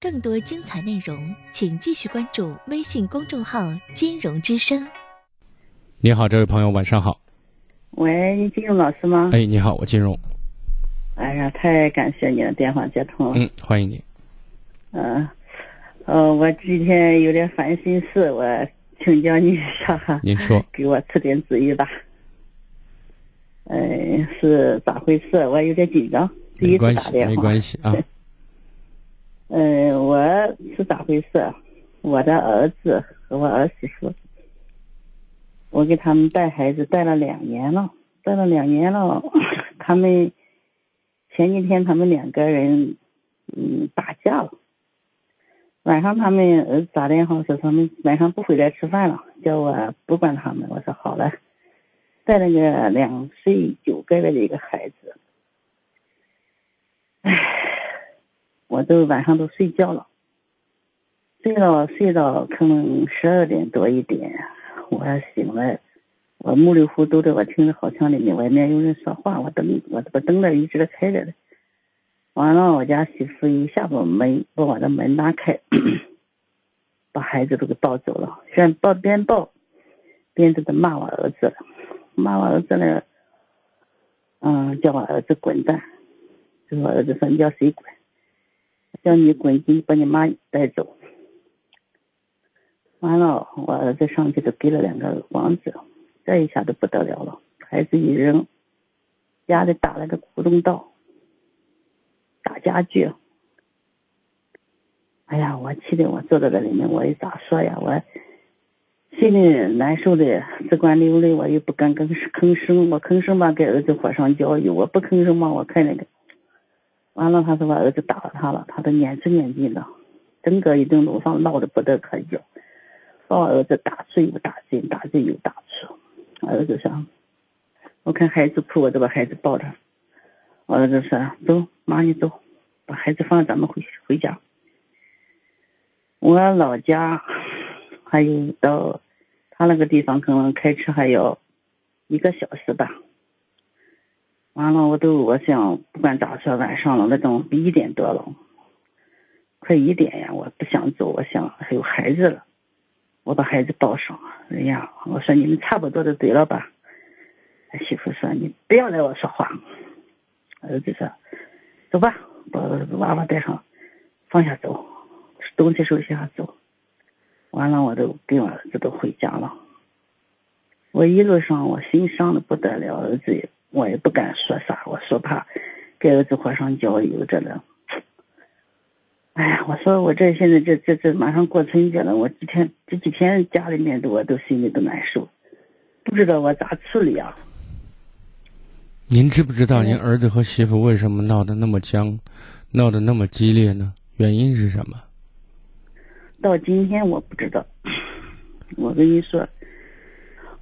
更多精彩内容，请继续关注微信公众号“金融之声”。你好，这位朋友，晚上好。喂，金融老师吗？哎，你好，我金融。哎呀，太感谢你的电话接通了。嗯，欢迎你。嗯，呃，我今天有点烦心事，我请教你一下哈。您说。给我出点主意吧。嗯，是咋回事？我有点紧张，第一次打电话。没关系，没关系啊。嗯，我是咋回事？我的儿子和我儿媳妇，我给他们带孩子带了两年了，带了两年了。他们前几天他们两个人嗯打架了。晚上他们儿子打电话说他们晚上不回来吃饭了，叫我不管他们。我说好了，带了个两岁九个月的一个孩子，唉。我都晚上都睡觉了，睡到睡到可能十二点多一点，我还醒了，我目里糊涂的，我听着好像里面外面有人说话，我灯我这个灯呢一直开着的，完了我家媳妇一下把门把我的门拉开，把孩子都给抱走了，边抱边抱，边在这骂我儿子，骂我儿子呢，嗯，叫我儿子滚蛋，就我儿子说你叫谁滚？叫你滚进，把你妈带走。完了，我儿子上去就给了两个耳光子，这一下子不得了了，孩子一扔，家里打了个窟窿道，打家具。哎呀，我气的我坐在这里面，我也咋说呀？我心里难受的只管流泪，我又不敢吭吭声，我吭声吧给儿子火上浇油，我不吭声吧我看那个。完了，他说我儿子打他了，他都撵吃撵进的，整个一栋楼上闹得不得可以，把我儿子打碎又打进，打进又打出。儿子说：“我看孩子哭，我就把孩子抱着。”我儿子说：“走，妈你走，把孩子放，咱们回回家。”我老家还有到他那个地方，可能开车还要一个小时吧。完了，我都我想不管咋说，晚上了那种一点多了，快一点呀，我不想走，我想还有孩子了，我把孩子抱上。哎呀，我说你们差不多就对了吧？媳妇说你不要来我说话。儿子说走吧，把娃娃带上，放下走，东西收拾下走。完了，我都跟我儿子都回家了。我一路上我心伤的不得了，儿子也。我也不敢说啥，我说怕给儿子火上浇油着呢。哎呀，我说我这现在这这这马上过春节了，我几天这几天家里面的我都心里都难受，不知道我咋处理啊。您知不知道您儿子和媳妇为什么闹得那么僵，闹得那么激烈呢？原因是什么？到今天我不知道。我跟你说，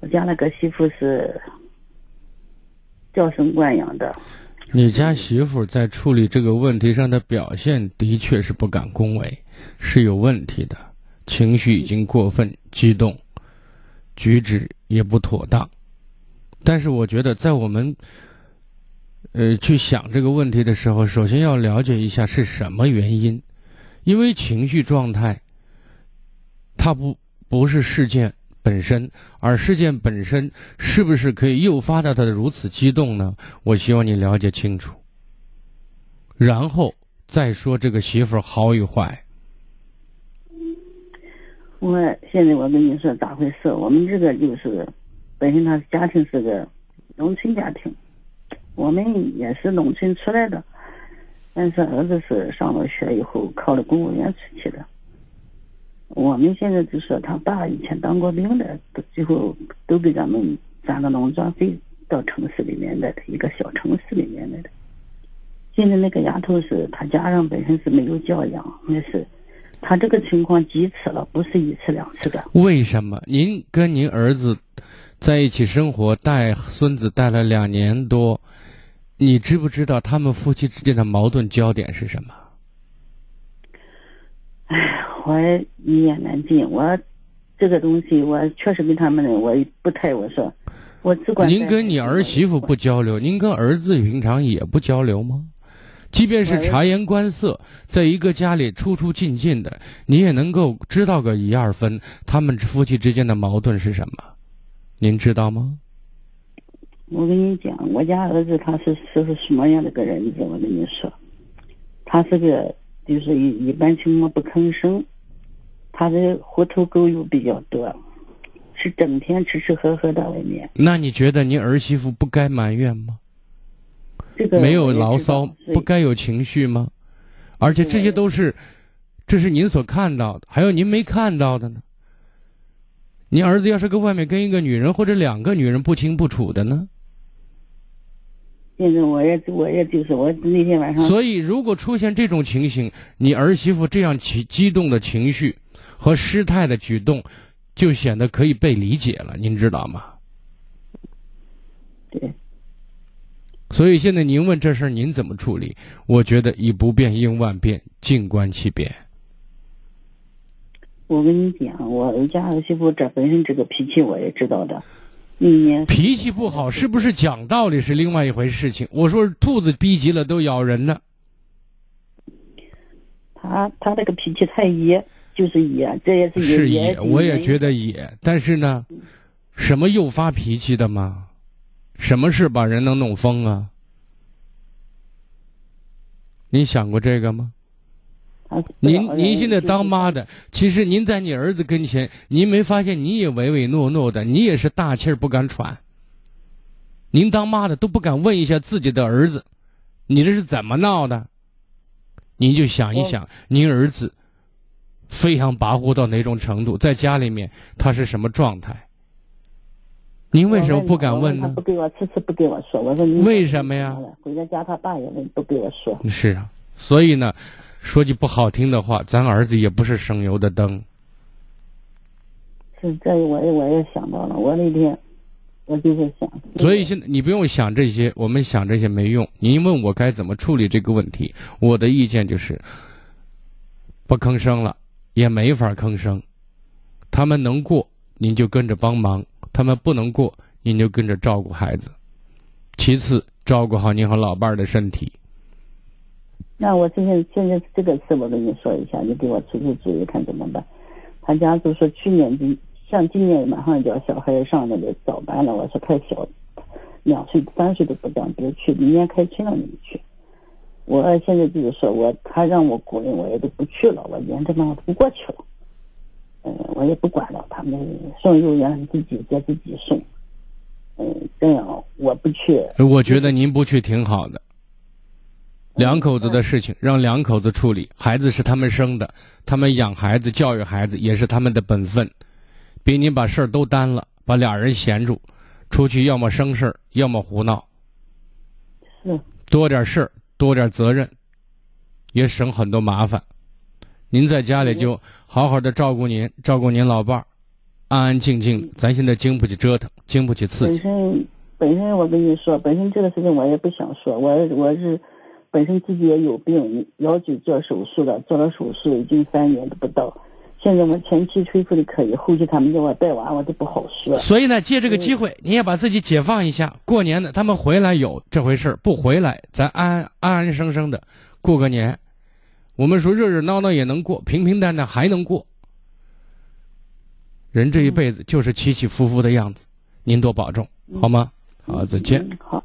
我家那个媳妇是。娇生惯养的，你家媳妇在处理这个问题上的表现的确是不敢恭维，是有问题的，情绪已经过分激动，举止也不妥当。但是我觉得，在我们呃去想这个问题的时候，首先要了解一下是什么原因，因为情绪状态，它不不是事件。本身，而事件本身是不是可以诱发到他的如此激动呢？我希望你了解清楚，然后再说这个媳妇好与坏。我现在我跟你说咋回事？我们这个就是本身他家庭是个农村家庭，我们也是农村出来的，但是儿子是上了学以后考了公务员出去的。我们现在就说他爸以前当过兵的，都最后都给咱们攒个农庄费到城市里面来的一个小城市里面来的。现在那个丫头是她家人本身是没有教养，那是他这个情况几次了，不是一次两次的。为什么？您跟您儿子在一起生活，带孙子带了两年多，你知不知道他们夫妻之间的矛盾焦点是什么？哎，我一言难尽。我这个东西，我确实跟他们，我不太我说，我只管。您跟你儿媳妇不交流，您跟儿子平常也不交流吗？即便是察言观色，在一个家里出出进进的，你也能够知道个一二分，他们夫妻之间的矛盾是什么？您知道吗？我跟你讲，我家儿子他是是个什么样的个人子？我跟你说，他是个就是一一般情况不吭声，他的狐头狗友比较多，是整天吃吃喝喝在外面。那你觉得您儿媳妇不该埋怨吗？这个没有牢骚，不该有情绪吗？而且这些都是，这是您所看到的，还有您没看到的呢。您儿子要是跟外面跟一个女人或者两个女人不清不楚的呢？现在我也我也就是我那天晚上所以，如果出现这种情形，你儿媳妇这样激激动的情绪和失态的举动，就显得可以被理解了，您知道吗？对所以现在您问这事儿您怎么处理？我觉得以不变应万变，静观其变。我跟你讲，我儿家儿媳妇这本身这个脾气我也知道的，脾气不好是不是讲道理是另外一回事情。我说兔子逼急了都咬人呢，他他那个脾气太野，就是野，这也是野是野野，我也觉得野。但是呢，什么诱发脾气的吗？什么事把人能弄疯啊？你想过这个吗？他您您现在当妈的，其实您在你儿子跟前，您没发现你也唯唯诺诺的，你也是大气儿不敢喘。您当妈的都不敢问一下自己的儿子，你这是怎么闹的？您就想一想，您儿子飞扬跋扈到哪种程度，在家里面他是什么状态？您为什么不敢问呢他不？给我，迟迟不给我说。我说你为什么呀？回到家他爸也问，不给我说。是啊，所以呢，说句不好听的话，咱儿子也不是省油的灯。是这我也我也想到了，我那天我就是想，所以现在你不用想这些，我们想这些没用。您问我该怎么处理这个问题，我的意见就是，不吭声了，也没法吭声。他们能过，您就跟着帮忙；他们不能过，您就跟着照顾孩子。其次，照顾好您和老伴儿的身体。那我现在现在这个事我跟你说一下，你给我出出主意看怎么办？他家就说去年今像今年马上就要小孩上那个早班了，我说太小，两岁三岁都不到，别去，明年开春了你们去。我现在就是说我他让我雇人，我也都不去了，我连着嘛我不过去了。嗯，我也不管了，他们送幼儿园自己给自己送。嗯，这样我不去。我觉得您不去挺好的。两口子的事情让两口子处理，孩子是他们生的，他们养孩子、教育孩子也是他们的本分。别你把事儿都担了，把俩人闲住，出去要么生事儿，要么胡闹。是多点事儿，多点责任，也省很多麻烦。您在家里就好好的照顾您，照顾您老伴儿，安安静静。咱现在经不起折腾，经不起刺激本。身本身我跟你说，本身这个事情我也不想说，我我是本身自己也有病，腰椎做手术了，做了手术已经三年都不到，现在我们前期恢复的可以，后期他们叫我带娃，我都不好说。所以呢，借这个机会，你也把自己解放一下。过年的他们回来有这回事儿不回来，咱安安安生生的过个年。我们说热热闹闹也能过，平平淡淡还能过。人这一辈子就是起起伏伏的样子，您多保重，好吗？好，再见。嗯好。